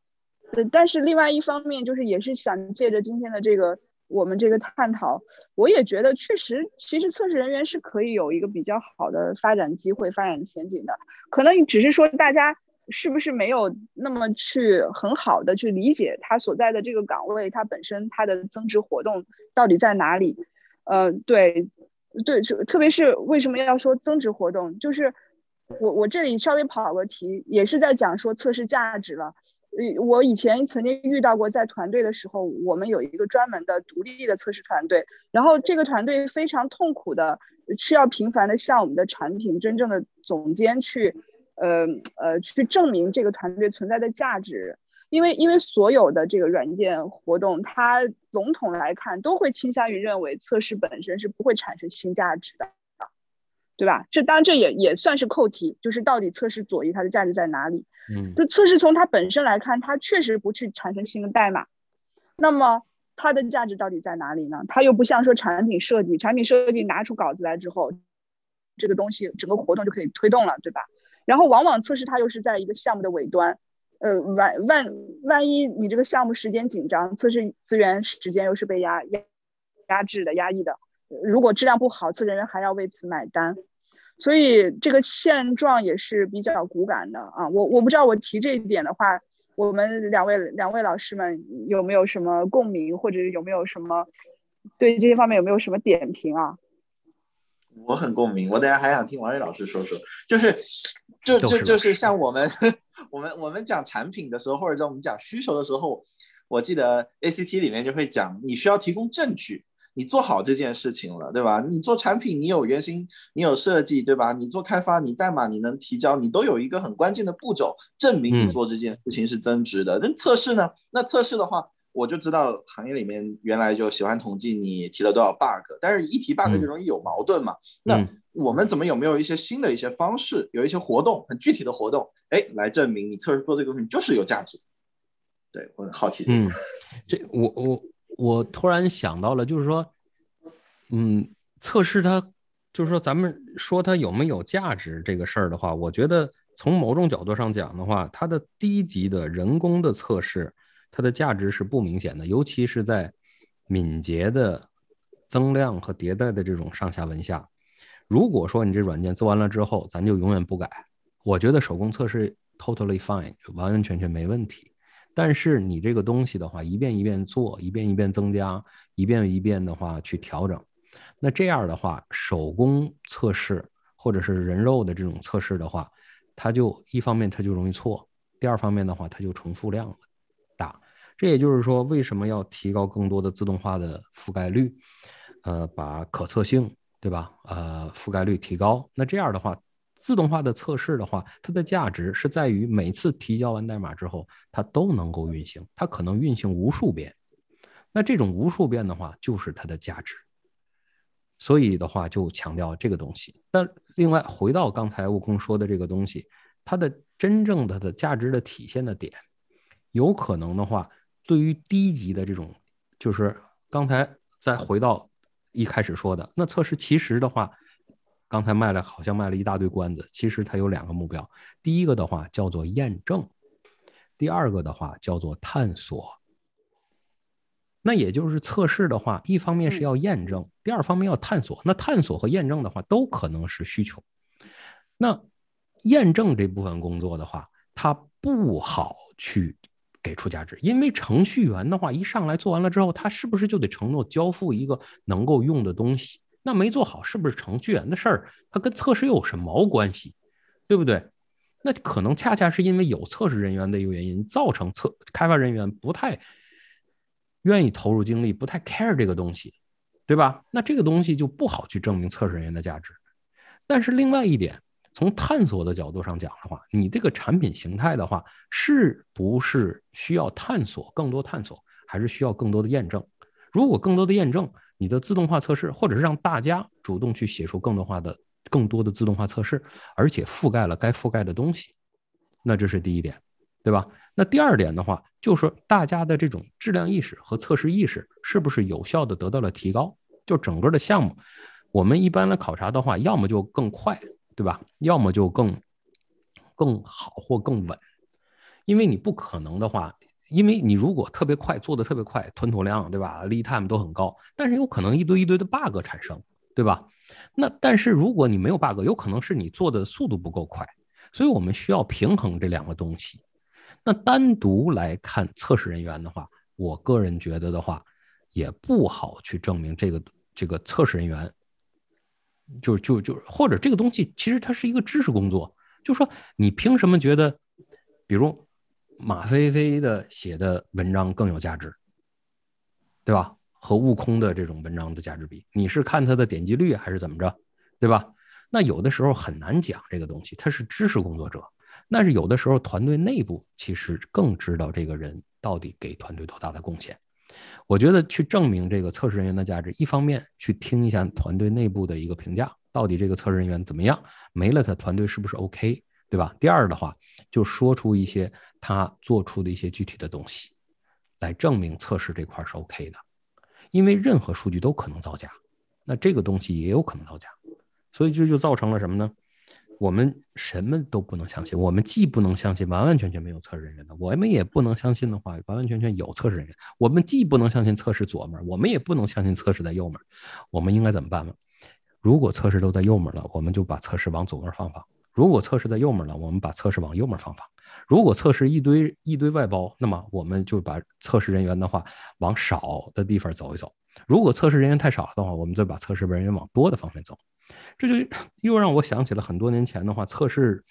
呃，但是另外一方面，就是也是想借着今天的这个我们这个探讨，我也觉得确实，其实测试人员是可以有一个比较好的发展机会、发展前景的。可能只是说大家是不是没有那么去很好的去理解他所在的这个岗位，它本身它的增值活动到底在哪里。呃，对，对，特别是为什么要说增值活动，就是我我这里稍微跑个题，也是在讲说测试价值了。呃，我以前曾经遇到过，在团队的时候，我们有一个专门的独立的测试团队，然后这个团队非常痛苦的，需要频繁的向我们的产品真正的总监去，呃呃，去证明这个团队存在的价值。因为因为所有的这个软件活动，它笼统来看都会倾向于认为测试本身是不会产生新价值的，对吧？这当然这也也算是扣题，就是到底测试左移它的价值在哪里？嗯，就测试从它本身来看，它确实不去产生新的代码，那么它的价值到底在哪里呢？它又不像说产品设计，产品设计拿出稿子来之后，这个东西整个活动就可以推动了，对吧？然后往往测试它又是在一个项目的尾端。呃，万万万一你这个项目时间紧张，测试资源时间又是被压压压制的、压抑的，如果质量不好，测试人员还要为此买单，所以这个现状也是比较骨感的啊。我我不知道我提这一点的话，我们两位两位老师们有没有什么共鸣，或者有没有什么对这些方面有没有什么点评啊？我很共鸣，我等下还想听王宇老师说说，就是就就就是像我们。我们我们讲产品的时候，或者在我们讲需求的时候，我记得 ACT 里面就会讲，你需要提供证据，你做好这件事情了，对吧？你做产品，你有原型，你有设计，对吧？你做开发，你代码你能提交，你都有一个很关键的步骤，证明你做这件事情是增值的。那测试呢？那测试的话，我就知道行业里面原来就喜欢统计你提了多少 bug，但是一提 bug 就容易有矛盾嘛。那我们怎么有没有一些新的一些方式，有一些活动，很具体的活动，哎，来证明你测试做这个东西就是有价值？对我很好奇。嗯，这我我我突然想到了，就是说，嗯，测试它，就是说咱们说它有没有价值这个事儿的话，我觉得从某种角度上讲的话，它的低级的人工的测试，它的价值是不明显的，尤其是在敏捷的增量和迭代的这种上下文下。如果说你这软件做完了之后，咱就永远不改，我觉得手工测试 totally fine，完完全全没问题。但是你这个东西的话，一遍一遍做，一遍一遍增加，一遍一遍的话去调整，那这样的话，手工测试或者是人肉的这种测试的话，它就一方面它就容易错，第二方面的话它就重复量了。这也就是说，为什么要提高更多的自动化的覆盖率，呃，把可测性。对吧？呃，覆盖率提高，那这样的话，自动化的测试的话，它的价值是在于每次提交完代码之后，它都能够运行，它可能运行无数遍。那这种无数遍的话，就是它的价值。所以的话，就强调这个东西。但另外，回到刚才悟空说的这个东西，它的真正的的价值的体现的点，有可能的话，对于低级的这种，就是刚才再回到一开始说的那测试，其实的话，刚才卖了好像卖了一大堆关子，其实它有两个目标，第一个的话叫做验证，第二个的话叫做探索。那也就是测试的话，一方面是要验证，第二方面要探索。那探索和验证的话，都可能是需求。那验证这部分工作的话，它不好去给出价值，因为程序员的话，一上来做完了之后，他是不是就得承诺交付一个能够用的东西？那没做好，是不是程序员的事儿？他跟测试又有什么关系？对不对？那可能恰恰是因为有测试人员的一个原因，造成测开发人员不太。愿意投入精力，不太 care 这个东西，对吧？那这个东西就不好去证明测试人员的价值。但是另外一点，从探索的角度上讲的话，你这个产品形态的话，是不是需要探索更多探索，还是需要更多的验证？如果更多的验证，你的自动化测试，或者是让大家主动去写出更多化的、更多的自动化测试，而且覆盖了该覆盖的东西，那这是第一点，对吧？那第二点的话，就是说大家的这种质量意识和测试意识是不是有效的得到了提高？就整个的项目，我们一般来考察的话，要么就更快，对吧？要么就更更好或更稳。因为你不可能的话，因为你如果特别快，做的特别快，吞吐量，对吧？lead time 都很高，但是有可能一堆一堆的 bug 产生，对吧？那但是如果你没有 bug，有可能是你做的速度不够快，所以我们需要平衡这两个东西。那单独来看测试人员的话，我个人觉得的话，也不好去证明这个这个测试人员，就就就或者这个东西其实它是一个知识工作，就说你凭什么觉得，比如马飞飞的写的文章更有价值，对吧？和悟空的这种文章的价值比，你是看他的点击率还是怎么着，对吧？那有的时候很难讲这个东西，他是知识工作者。那是有的时候，团队内部其实更知道这个人到底给团队多大的贡献。我觉得去证明这个测试人员的价值，一方面去听一下团队内部的一个评价，到底这个测试人员怎么样，没了他团队是不是 OK，对吧？第二的话，就说出一些他做出的一些具体的东西，来证明测试这块是 OK 的。因为任何数据都可能造假，那这个东西也有可能造假，所以这就造成了什么呢？我们什么都不能相信，我们既不能相信完完全全没有测试人员的，我们也不能相信的话完完全全有测试人员。我们既不能相信测试左面，我们也不能相信测试在右面。我们应该怎么办呢？如果测试都在右面了，我们就把测试往左面放放；如果测试在右面了，我们把测试往右面放放；如果测试一堆一堆外包，那么我们就把测试人员的话往少的地方走一走；如果测试人员太少了的话，我们再把测试人员往多的方面走。这就 又让我想起了很多年前的话，测试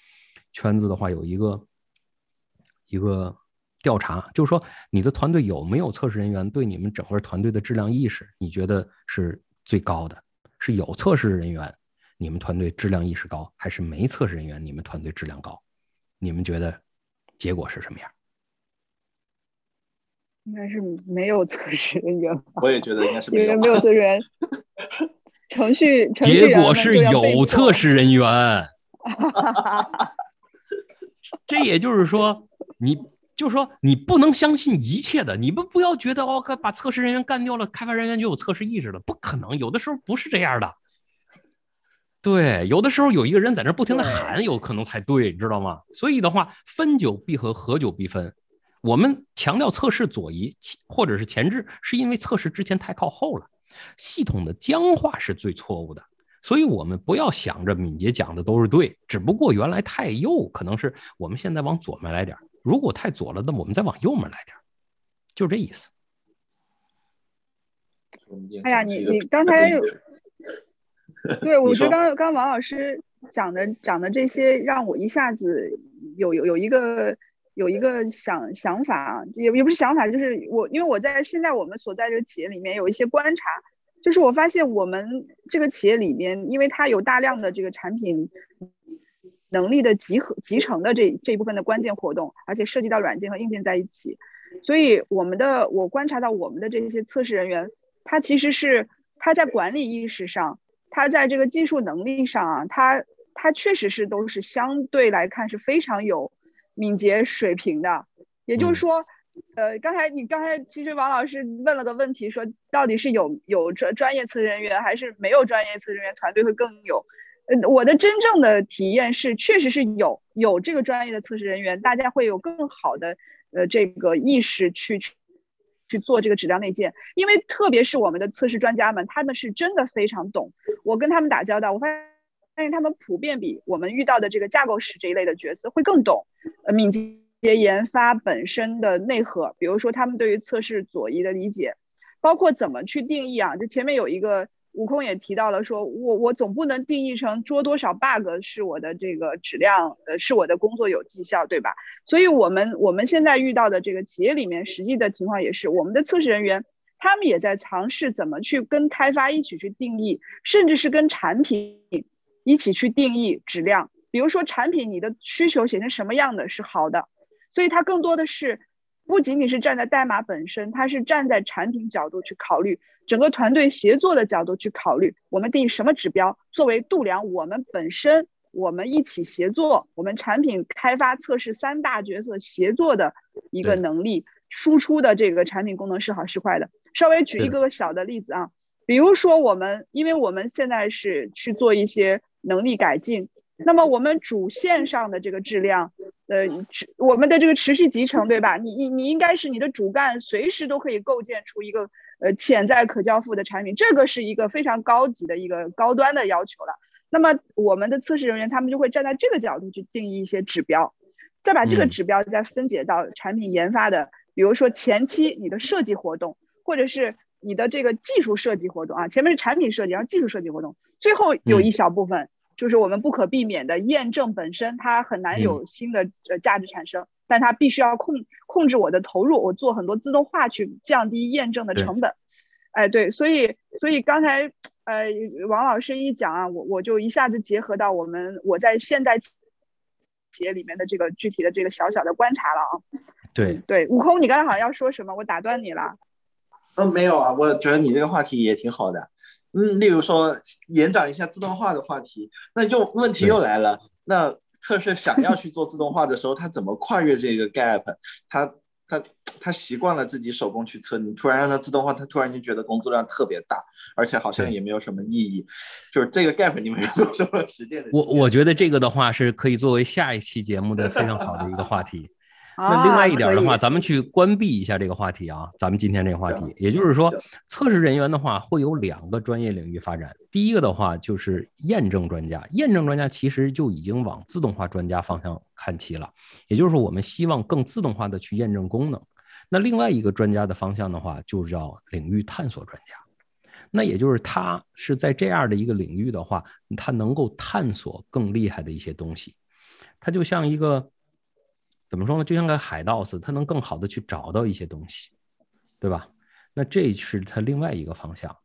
圈子的话有一个一个调查，就是说你的团队有没有测试人员对你们整个团队的质量意识，你觉得是最高的？是有测试人员，你们团队质量意识高，还是没测试人员，你们团队质量高？你们觉得结果是什么样？应该是没有测试人员。我也觉得应该是因为没有测试人 员。程序结果是有测试人员，这也就是说，你就是说你不能相信一切的，你们不要觉得哦，把测试人员干掉了，开发人员就有测试意识了，不可能，有的时候不是这样的。对，有的时候有一个人在那不停的喊，有可能才对，你知道吗？所以的话，分久必合，合久必分。我们强调测试左移或者是前置，是因为测试之前太靠后了。系统的僵化是最错误的，所以我们不要想着敏捷讲的都是对，只不过原来太右，可能是我们现在往左面来点如果太左了，那我们再往右面来点就这意思。哎呀，你你刚才有，对 我觉得刚刚刚王老师讲的讲的这些，让我一下子有有有一个。有一个想想法，也也不是想法，就是我，因为我在现在我们所在这个企业里面有一些观察，就是我发现我们这个企业里面，因为它有大量的这个产品能力的集合集成的这这一部分的关键活动，而且涉及到软件和硬件在一起，所以我们的我观察到我们的这些测试人员，他其实是他在管理意识上，他在这个技术能力上啊，他他确实是都是相对来看是非常有。敏捷水平的，也就是说，呃，刚才你刚才其实王老师问了个问题，说到底是有有专专业测试人员还是没有专业测试人员团队会更有？呃，我的真正的体验是，确实是有有这个专业的测试人员，大家会有更好的呃这个意识去去去做这个质量内建，因为特别是我们的测试专家们，他们是真的非常懂。我跟他们打交道，我发现发但是他们普遍比我们遇到的这个架构师这一类的角色会更懂，呃，敏捷研发本身的内核，比如说他们对于测试左移的理解，包括怎么去定义啊，就前面有一个。悟空也提到了，说我我总不能定义成捉多少 bug 是我的这个质量，呃，是我的工作有绩效，对吧？所以，我们我们现在遇到的这个企业里面实际的情况也是，我们的测试人员他们也在尝试怎么去跟开发一起去定义，甚至是跟产品一起去定义质量。比如说，产品你的需求写成什么样的是好的，所以它更多的是。不仅仅是站在代码本身，它是站在产品角度去考虑，整个团队协作的角度去考虑，我们定什么指标作为度量我们本身，我们一起协作，我们产品开发测试三大角色协作的一个能力，输出的这个产品功能是好是坏的。稍微举一个小的例子啊，比如说我们，因为我们现在是去做一些能力改进。那么我们主线上的这个质量，呃，我们的这个持续集成，对吧？你你你应该是你的主干，随时都可以构建出一个呃潜在可交付的产品，这个是一个非常高级的一个高端的要求了。那么我们的测试人员他们就会站在这个角度去定义一些指标，再把这个指标再分解到产品研发的，比如说前期你的设计活动，或者是你的这个技术设计活动啊，前面是产品设计，然后技术设计活动，最后有一小部分。就是我们不可避免的验证本身，它很难有新的呃价值产生，但它必须要控控制我的投入，我做很多自动化去降低验证的成本。哎，对，所以所以刚才呃王老师一讲啊，我我就一下子结合到我们我在现代企业里面的这个具体的这个小小的观察了啊。对对，悟空，你刚才好像要说什么，我打断你了。嗯，没有啊，我觉得你这个话题也挺好的。嗯，例如说延展一下自动化的话题，那又问题又来了。那测试想要去做自动化的时候，他怎么跨越这个 gap？他他他习惯了自己手工去测，你突然让他自动化，他突然就觉得工作量特别大，而且好像也没有什么意义。就是这个 gap，你们有什么实践的？我我觉得这个的话是可以作为下一期节目的非常好的一个话题。那另外一点的话，咱们去关闭一下这个话题啊。咱们今天这个话题，也就是说，测试人员的话会有两个专业领域发展。第一个的话就是验证专家，验证专家其实就已经往自动化专家方向看齐了。也就是说，我们希望更自动化的去验证功能。那另外一个专家的方向的话，就叫领域探索专家。那也就是他是在这样的一个领域的话，他能够探索更厉害的一些东西。他就像一个。怎么说呢？就像个海盗似的，他能更好的去找到一些东西，对吧？那这是他另外一个方向，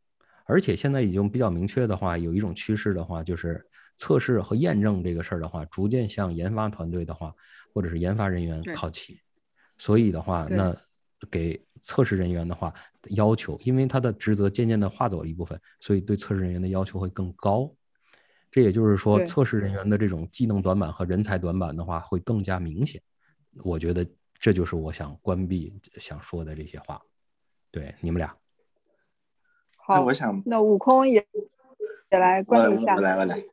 而且现在已经比较明确的话，有一种趋势的话，就是测试和验证这个事儿的话，逐渐向研发团队的话，或者是研发人员靠齐。所以的话，那给测试人员的话要求，因为他的职责渐渐的划走了一部分，所以对测试人员的要求会更高。这也就是说，测试人员的这种技能短板和人才短板的话，会更加明显。我觉得这就是我想关闭想说的这些话，对你们俩。好，我想那悟空也也来关闭一下。我来，我来。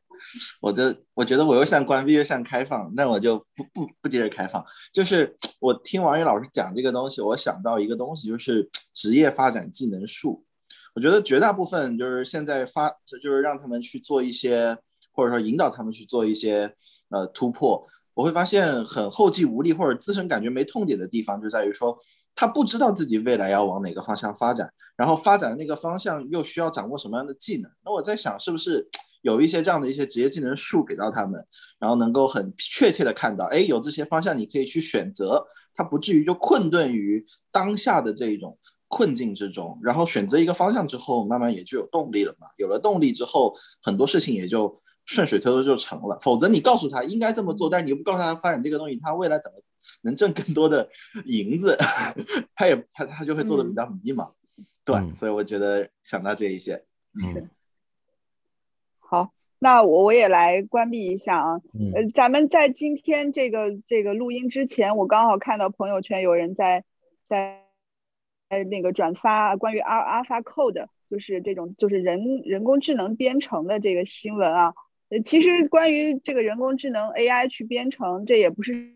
我的我觉得我又像关闭又像开放，那我就不不不接着开放。就是 我听王宇老师讲这个东西，我想到一个东西，就是 职业发展技能树。我觉得绝大部分就是现在发，就是让他们去做一些，或者说引导他们去做一些呃突破。我会发现很后继无力或者自身感觉没痛点的地方，就在于说他不知道自己未来要往哪个方向发展，然后发展的那个方向又需要掌握什么样的技能。那我在想，是不是有一些这样的一些职业技能树给到他们，然后能够很确切的看到，哎，有这些方向你可以去选择，他不至于就困顿于当下的这一种困境之中。然后选择一个方向之后，慢慢也就有动力了嘛。有了动力之后，很多事情也就。顺水推舟就成了，否则你告诉他应该这么做，但是你又不告诉他发展这个东西，他未来怎么能挣更多的银子？他也他他就会做的比较迷茫。对，所以我觉得想到这一些。嗯，好，那我我也来关闭一下啊。呃，咱们在今天这个这个录音之前，我刚好看到朋友圈有人在在在那个转发关于阿阿尔法 Code，就是这种就是人人工智能编程的这个新闻啊。呃，其实关于这个人工智能 AI 去编程，这也不是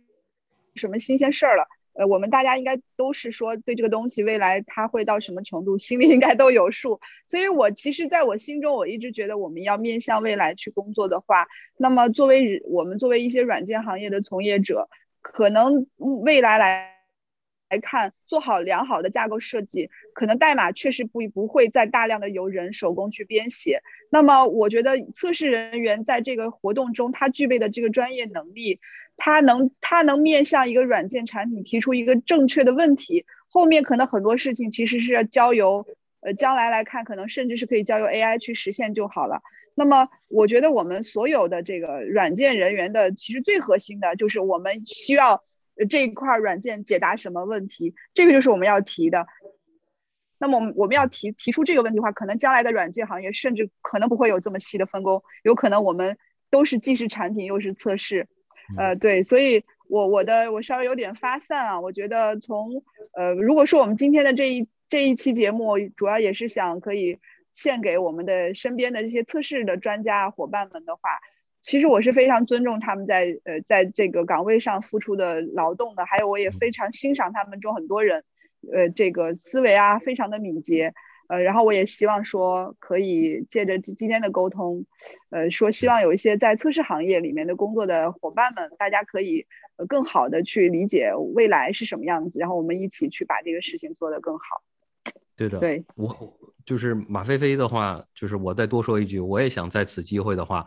什么新鲜事儿了。呃，我们大家应该都是说对这个东西未来它会到什么程度，心里应该都有数。所以我其实在我心中，我一直觉得我们要面向未来去工作的话，那么作为我们作为一些软件行业的从业者，可能未来来来来看，做好良好的架构设计，可能代码确实不不会再大量的由人手工去编写。那么我觉得测试人员在这个活动中，他具备的这个专业能力。他能，他能面向一个软件产品提出一个正确的问题，后面可能很多事情其实是要交由，呃，将来来看，可能甚至是可以交由 AI 去实现就好了。那么，我觉得我们所有的这个软件人员的，其实最核心的就是我们需要这一块软件解答什么问题，这个就是我们要提的。那么，我们我们要提提出这个问题的话，可能将来的软件行业甚至可能不会有这么细的分工，有可能我们都是既是产品又是测试。呃，对，所以我我的我稍微有点发散啊。我觉得从呃，如果说我们今天的这一这一期节目，主要也是想可以献给我们的身边的这些测试的专家伙伴们的话，其实我是非常尊重他们在呃在这个岗位上付出的劳动的，还有我也非常欣赏他们中很多人，呃，这个思维啊非常的敏捷。呃，然后我也希望说，可以借着今天的沟通，呃，说希望有一些在测试行业里面的工作的伙伴们，大家可以呃更好的去理解未来是什么样子，然后我们一起去把这个事情做得更好。对的，对我就是马飞飞的话，就是我再多说一句，我也想在此机会的话，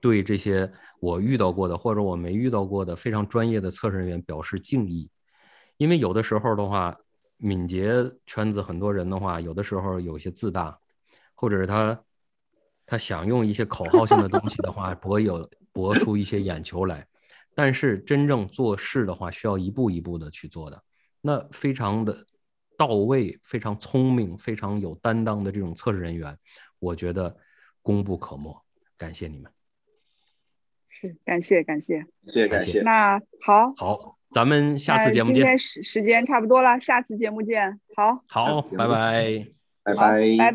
对这些我遇到过的或者我没遇到过的非常专业的测试人员表示敬意，因为有的时候的话。敏捷圈子很多人的话，有的时候有些自大，或者是他他想用一些口号性的东西的话，博有博出一些眼球来。但是真正做事的话，需要一步一步的去做的，那非常的到位，非常聪明，非常有担当的这种测试人员，我觉得功不可没。感谢你们，是感谢感谢，谢谢感谢。那好，好。咱们下次节目见。今天时时间差不多了，下次节目见。好，好，拜拜，拜拜，拜拜。